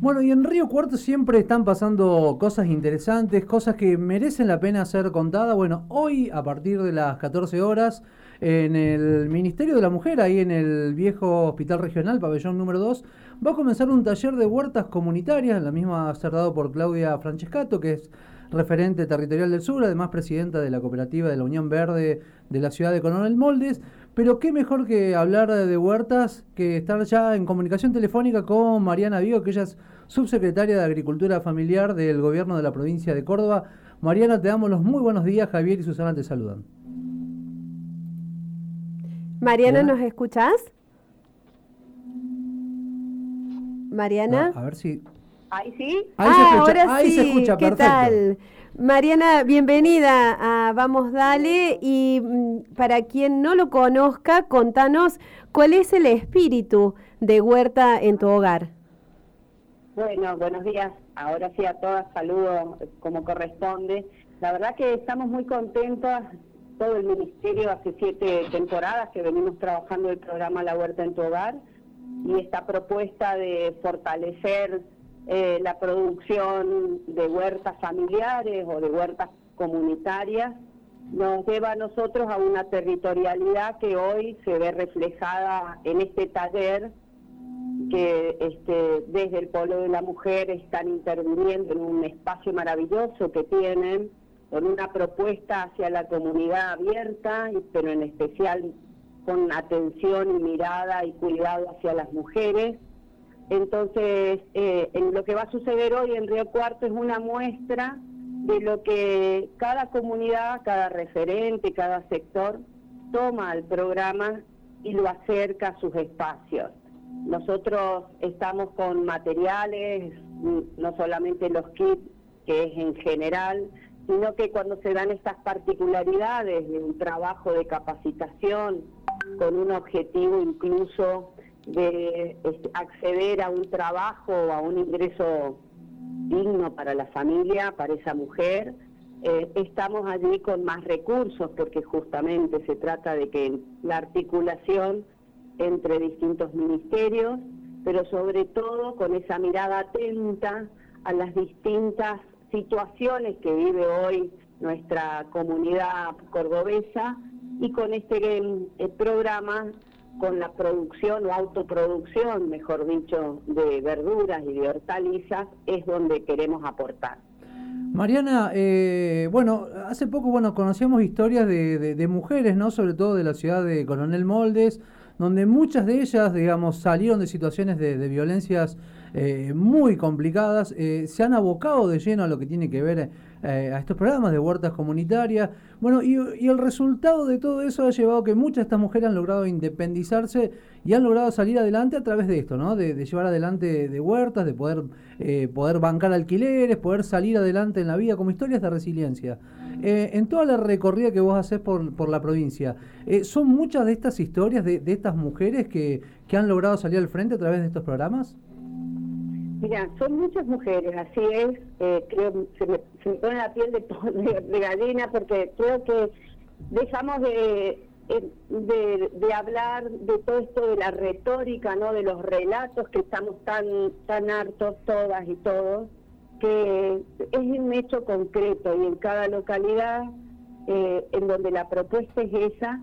Bueno, y en Río Cuarto siempre están pasando cosas interesantes, cosas que merecen la pena ser contadas. Bueno, hoy a partir de las 14 horas en el Ministerio de la Mujer, ahí en el viejo Hospital Regional, pabellón número 2, va a comenzar un taller de huertas comunitarias, la misma ser dado por Claudia Francescato, que es referente territorial del sur, además presidenta de la cooperativa de la Unión Verde de la ciudad de Coronel Moldes. Pero qué mejor que hablar de huertas que estar ya en comunicación telefónica con Mariana Vigo, que ella es subsecretaria de Agricultura Familiar del Gobierno de la provincia de Córdoba. Mariana, te damos los muy buenos días. Javier y Susana te saludan. Mariana, ¿nos escuchás? Mariana. a ver si. Ahí sí. Ahí se ah, escucha, ahora ahí se escucha, ¿Qué tal? Mariana, bienvenida a Vamos Dale y mm, para quien no lo conozca, contanos cuál es el espíritu de Huerta en tu hogar. Bueno, buenos días. Ahora sí a todas saludo como corresponde. La verdad que estamos muy contentos, todo el ministerio hace siete temporadas que venimos trabajando el programa La Huerta en tu hogar y esta propuesta de fortalecer eh, la producción de huertas familiares o de huertas comunitarias nos lleva a nosotros a una territorialidad que hoy se ve reflejada en este taller que este, desde el Polo de la Mujer están interviniendo en un espacio maravilloso que tienen, con una propuesta hacia la comunidad abierta, pero en especial con atención y mirada y cuidado hacia las mujeres. Entonces, eh, lo que va a suceder hoy en Río Cuarto es una muestra de lo que cada comunidad, cada referente, cada sector toma al programa y lo acerca a sus espacios. Nosotros estamos con materiales, no solamente los kits, que es en general, sino que cuando se dan estas particularidades de un trabajo de capacitación con un objetivo incluso de este, acceder a un trabajo o a un ingreso digno para la familia, para esa mujer, eh, estamos allí con más recursos porque justamente se trata de que la articulación entre distintos ministerios, pero sobre todo con esa mirada atenta a las distintas situaciones que vive hoy nuestra comunidad cordobesa y con este eh, programa, con la producción o autoproducción, mejor dicho, de verduras y de hortalizas, es donde queremos aportar. Mariana, eh, bueno, hace poco bueno conocíamos historias de, de, mujeres, ¿no? Sobre todo de la ciudad de Coronel Moldes, donde muchas de ellas, digamos, salieron de situaciones de, violencias eh, muy complicadas, eh, se han abocado de lleno a lo que tiene que ver eh, a estos programas de huertas comunitarias. Bueno, y, el resultado de todo eso ha llevado a que muchas de estas mujeres han logrado independizarse y han logrado salir adelante a través de esto, ¿no? De, llevar adelante de huertas, de poder, poder bancar alquileres, poder salir adelante en la vida como historias de resiliencia. Eh, en toda la recorrida que vos haces por, por la provincia, eh, ¿son muchas de estas historias de, estas mujeres que, que, han logrado salir al frente a través de estos programas? Mira, son muchas mujeres, así es. Eh, creo se me, se me pone la piel de, de, gallina porque creo que dejamos de, de, de, hablar de todo esto de la retórica, no, de los relatos que estamos tan tan hartos todas y todos que es un hecho concreto y en cada localidad eh, en donde la propuesta es esa,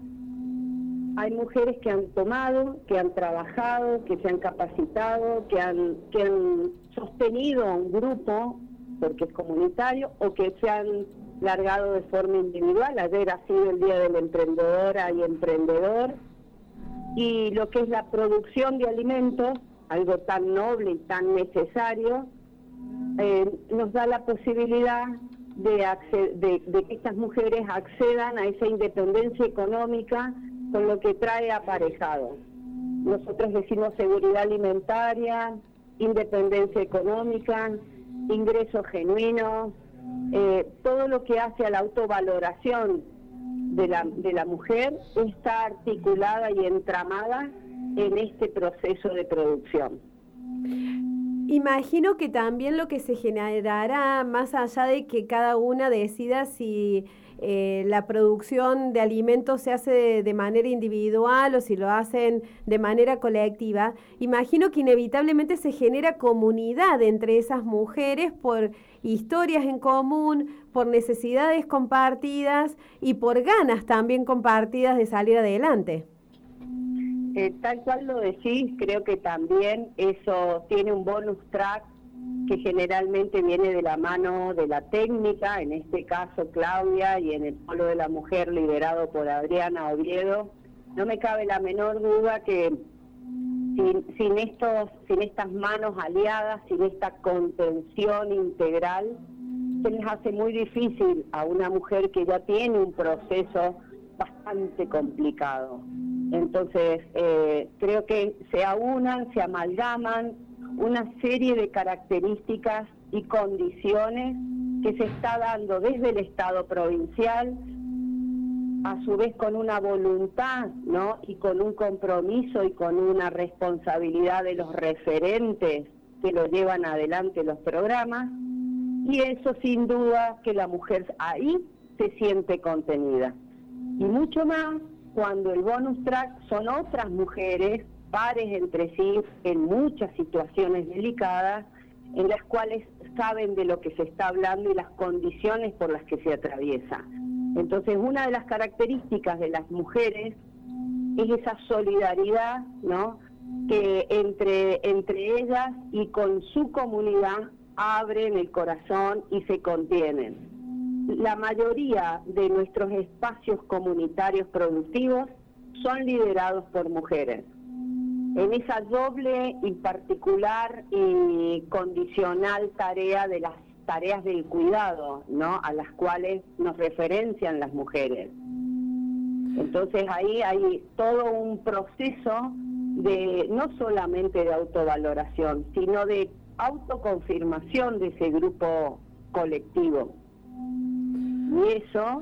hay mujeres que han tomado, que han trabajado, que se han capacitado, que han, que han sostenido un grupo, porque es comunitario, o que se han largado de forma individual. Ayer ha sido el Día de la Emprendedora y Emprendedor. Y lo que es la producción de alimentos, algo tan noble y tan necesario, eh, nos da la posibilidad de, de, que estas mujeres accedan a esa independencia económica con lo que trae aparejado. Nosotros decimos seguridad alimentaria, independencia económica, ingresos genuinos, eh, todo lo que hace a la autovaloración de la, de la mujer está articulada y entramada en este proceso de producción. Imagino que también lo que se generará, más allá de que cada una decida si eh, la producción de alimentos se hace de, manera individual o si lo hacen de manera colectiva, imagino que inevitablemente se genera comunidad entre esas mujeres por historias en común, por necesidades compartidas y por ganas también compartidas de salir adelante. Eh, tal cual lo decís, creo que también eso tiene un bonus track que generalmente viene de la mano de la técnica, en este caso Claudia, y en el polo de la mujer liderado por Adriana Oviedo. No me cabe la menor duda que sin, estos, sin estas manos aliadas, sin esta contención integral, se les hace muy difícil a una mujer que ya tiene un proceso bastante complicado. Entonces, eh, creo que se aunan, se amalgaman una serie de características y condiciones que se está dando desde el Estado provincial, a su vez con una voluntad, ¿no? Y con un compromiso y con una responsabilidad de los referentes que lo llevan adelante los programas, y eso sin duda que la mujer ahí se siente contenida. Y mucho más cuando el bonus track son otras mujeres, pares entre sí, en muchas situaciones delicadas, en las cuales saben de lo que se está hablando y las condiciones por las que se atraviesa. Entonces, una de las características de las mujeres es esa solidaridad, ¿no? Que entre, entre ellas y con su comunidad abren el corazón y se contienen la mayoría de nuestros espacios comunitarios productivos son liderados por mujeres. En esa doble y particular y condicional tarea de las tareas del cuidado, ¿no? A las cuales nos referencian las mujeres. Entonces ahí hay todo un proceso de no solamente de autovaloración, sino de autoconfirmación de ese grupo colectivo. Y eso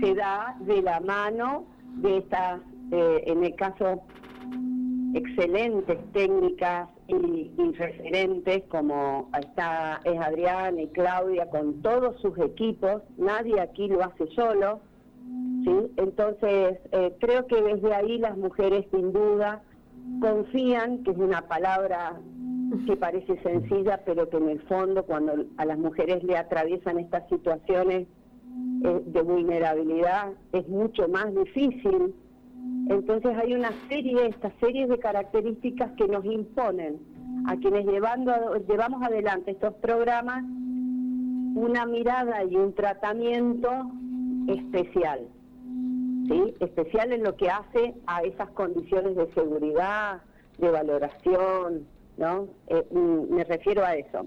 se da de la mano de estas, eh, en el caso, excelentes técnicas y, referentes como está es Adrián y Claudia con todos sus equipos, nadie aquí lo hace solo, ¿sí? Entonces eh, creo que desde ahí las mujeres sin duda confían, que es una palabra que parece sencilla, pero que en el fondo cuando a las mujeres le atraviesan estas situaciones eh, de vulnerabilidad es mucho más difícil. Entonces hay una serie, estas series de características que nos imponen a quienes llevando, llevamos adelante estos programas una mirada y un tratamiento especial, ¿sí? especial en lo que hace a esas condiciones de seguridad, de valoración, ¿no? Eh, mm, me refiero a eso.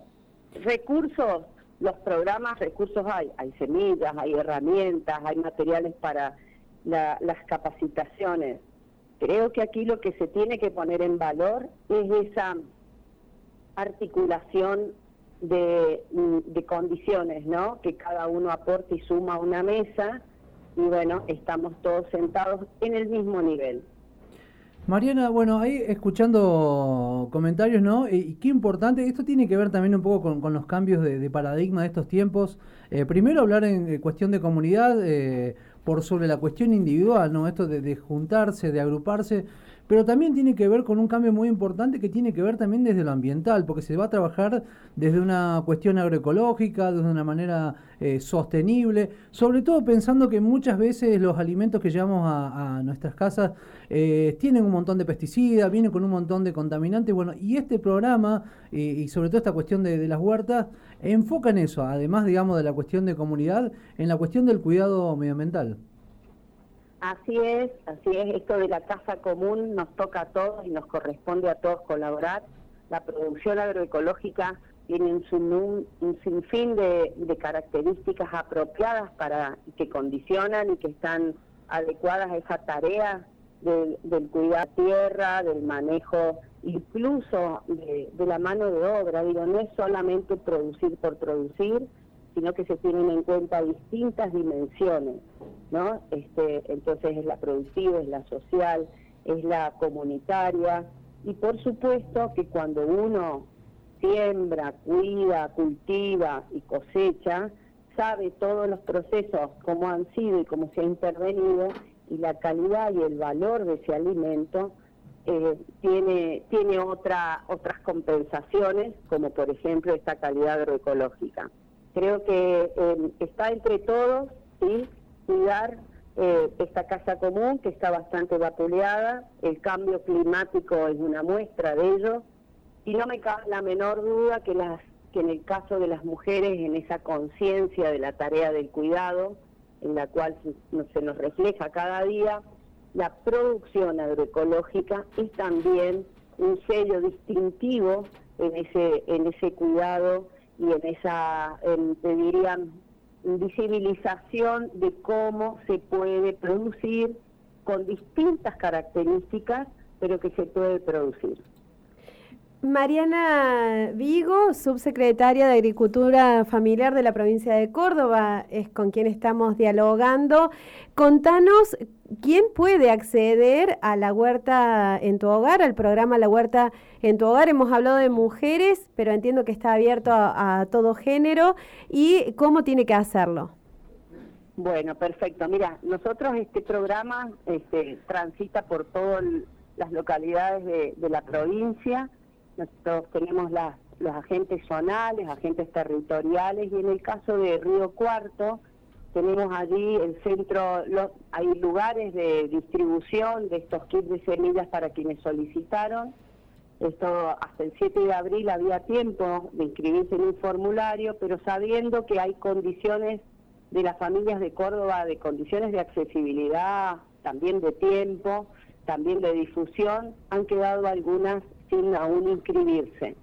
Recursos los programas, recursos hay, hay semillas, hay herramientas, hay materiales para las capacitaciones. Creo que aquí lo que se tiene que poner en valor es esa articulación de, de condiciones, ¿no? Que cada uno aporte y suma a una mesa y bueno, estamos todos sentados en el mismo nivel. Mariana, bueno, ahí escuchando comentarios, ¿no? Y, qué importante, esto tiene que ver también un poco con, los cambios de, paradigma de estos tiempos. Eh, primero hablar en cuestión de comunidad, eh, por sobre la cuestión individual, ¿no? Esto de, de juntarse, de agruparse pero también tiene que ver con un cambio muy importante que tiene que ver también desde lo ambiental, porque se va a trabajar desde una cuestión agroecológica, desde una manera eh, sostenible, sobre todo pensando que muchas veces los alimentos que llevamos a, nuestras casas eh, tienen un montón de pesticidas, vienen con un montón de contaminantes, bueno, y este programa y sobre todo esta cuestión de, de las huertas enfoca en eso, además, digamos, de la cuestión de comunidad, en la cuestión del cuidado medioambiental. Así es, así es, esto de la casa común nos toca a todos y nos corresponde a todos colaborar. La producción agroecológica tiene un, sinfín de, características apropiadas para que condicionan y que están adecuadas a esa tarea del, cuidar tierra, del manejo, incluso de, de la mano de obra. Digo, no es solamente producir por producir, sino que se tienen en cuenta distintas dimensiones, ¿no? Este, entonces es la productiva, es la social, es la comunitaria y por supuesto que cuando uno siembra, cuida, cultiva y cosecha, sabe todos los procesos, cómo han sido y cómo se ha intervenido, y la calidad y el valor de ese alimento eh, tiene, tiene otra, otras compensaciones, como por ejemplo esta calidad agroecológica. Creo que eh, está entre todos ¿sí? cuidar eh, esta casa común que está bastante vapuleada, el cambio climático es una muestra de ello, y no me cabe la menor duda que, en el caso de las mujeres, en esa conciencia de la tarea del cuidado, en la cual se, nos refleja cada día, la producción agroecológica es también un sello distintivo en ese cuidado y en esa, en, te dirían, visibilización de cómo se puede producir con distintas características, pero que se puede producir. Mariana Vigo, subsecretaria de Agricultura Familiar de la provincia de Córdoba, es con quien estamos dialogando. Contanos, ¿quién puede acceder a la huerta en tu hogar, al programa La Huerta en tu hogar? Hemos hablado de mujeres, pero entiendo que está abierto a, todo género. ¿Y cómo tiene que hacerlo? Bueno, perfecto. Mira, nosotros este programa este, transita por todas las localidades de la provincia nosotros tenemos los agentes zonales, agentes territoriales y en el caso de Río Cuarto tenemos allí el centro, hay lugares de distribución de estos kits de semillas para quienes solicitaron. Esto hasta el 7 de abril había tiempo de inscribirse en un formulario, pero sabiendo que hay condiciones de las familias de Córdoba, de condiciones de accesibilidad, también de tiempo, también de difusión, han quedado algunas sin aún inscribirse.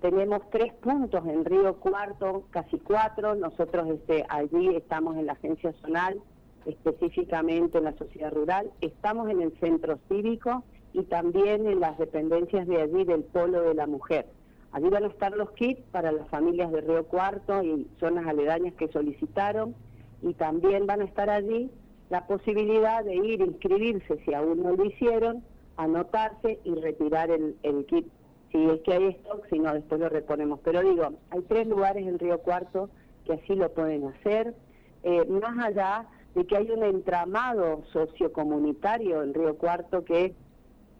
Tenemos tres puntos en Río Cuarto, casi cuatro. Nosotros este, allí estamos en la agencia zonal, específicamente en la sociedad rural. Estamos en el centro cívico y también en las dependencias de allí del Polo de la Mujer. Allí van a estar los kits para las familias de Río Cuarto y zonas aledañas que solicitaron y también van a estar allí la posibilidad de ir a inscribirse si aún no lo hicieron anotarse y retirar el, kit. Si es que hay stock, si no, después lo reponemos. Pero digo, hay tres lugares en Río Cuarto que así lo pueden hacer. Eh, más allá de que hay un entramado sociocomunitario en Río Cuarto que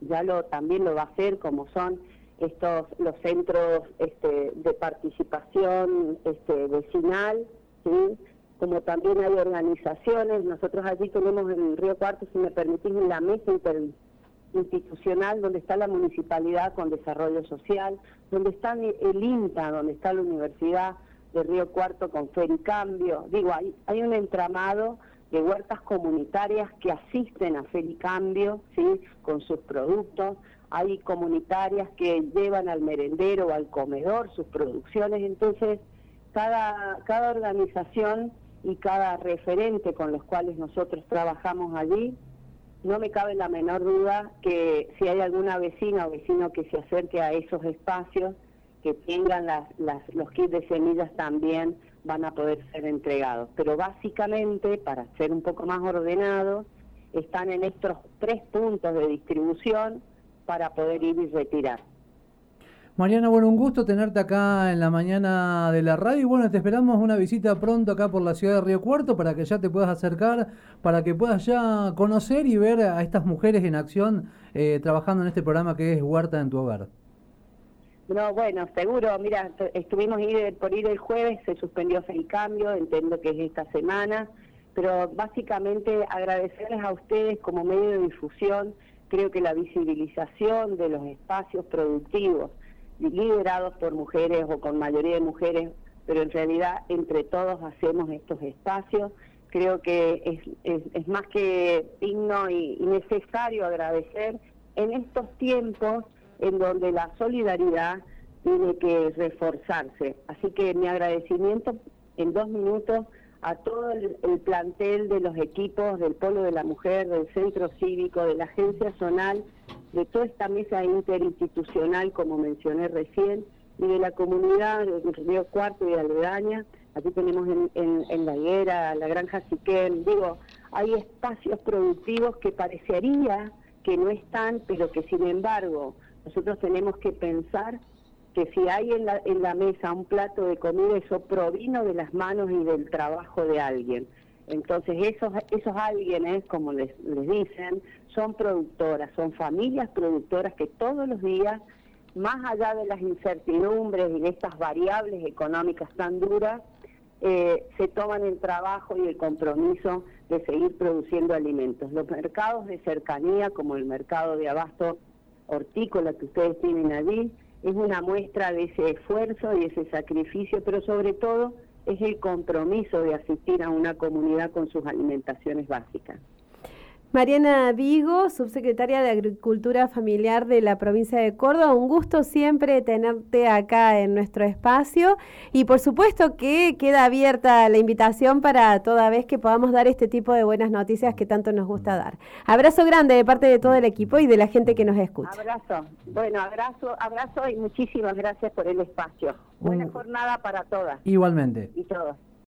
ya lo también lo va a hacer, como son estos los centros este, de participación este, vecinal, ¿sí? como también hay organizaciones. Nosotros allí tenemos en Río Cuarto, si me permitís, la mesa inter institucional donde está la municipalidad con desarrollo social, donde está el INTA, donde está la Universidad de Río Cuarto con Fericambio. Digo, hay, hay un entramado de huertas comunitarias que asisten a Fericambio, ¿sí? Con sus productos. Hay comunitarias que llevan al merendero o al comedor sus producciones. Entonces, cada, cada organización y cada referente con los cuales nosotros trabajamos allí no me cabe la menor duda que si hay alguna vecina o vecino que se acerque a esos espacios, que tengan las, los kits de semillas también van a poder ser entregados. Pero básicamente, para ser un poco más ordenados, están en estos tres puntos de distribución para poder ir y retirar. Mariana, bueno, un gusto tenerte acá en la mañana de la radio. Y bueno, te esperamos una visita pronto acá por la ciudad de Río Cuarto para que ya te puedas acercar, para que puedas ya conocer y ver a estas mujeres en acción eh, trabajando en este programa que es Huerta en tu Hogar. No, bueno, seguro, mira, estuvimos por ir el jueves, se suspendió el cambio, entiendo que es esta semana, pero básicamente agradecerles a ustedes como medio de difusión, creo que la visibilización de los espacios productivos, liderados por mujeres o con mayoría de mujeres, pero en realidad entre todos hacemos estos espacios. Creo que es, es, más que digno y, necesario agradecer en estos tiempos en donde la solidaridad tiene que reforzarse. Así que mi agradecimiento en dos minutos a todo el, plantel de los equipos del Polo de la Mujer, del Centro Cívico, de la Agencia Zonal, de toda esta mesa interinstitucional, como mencioné recién, y de la comunidad de Río Cuarto y de Aledaña. Aquí tenemos en, La Higuera, la Granja Siquén, digo, hay espacios productivos que parecería que no están, pero que sin embargo nosotros tenemos que pensar que si hay en la, en la mesa un plato de comida, eso provino de las manos y del trabajo de alguien. Entonces esos, esos alguienes, como les, les dicen, son productoras, son familias productoras que todos los días, más allá de las incertidumbres y de estas variables económicas tan duras, eh, se toman el trabajo y el compromiso de seguir produciendo alimentos. Los mercados de cercanía, como el mercado de abasto hortícola que ustedes tienen allí, es una muestra de ese esfuerzo y ese sacrificio, pero sobre todo es el compromiso de asistir a una comunidad con sus alimentaciones básicas. Mariana Vigo, subsecretaria de Agricultura Familiar de la provincia de Córdoba, un gusto siempre tenerte acá en nuestro espacio y por supuesto que queda abierta la invitación para toda vez que podamos dar este tipo de buenas noticias que tanto nos gusta dar. Abrazo grande de parte de todo el equipo y de la gente que nos escucha. Abrazo, bueno, abrazo, abrazo y muchísimas gracias por el espacio. Buena jornada para todas. Igualmente. Y todos.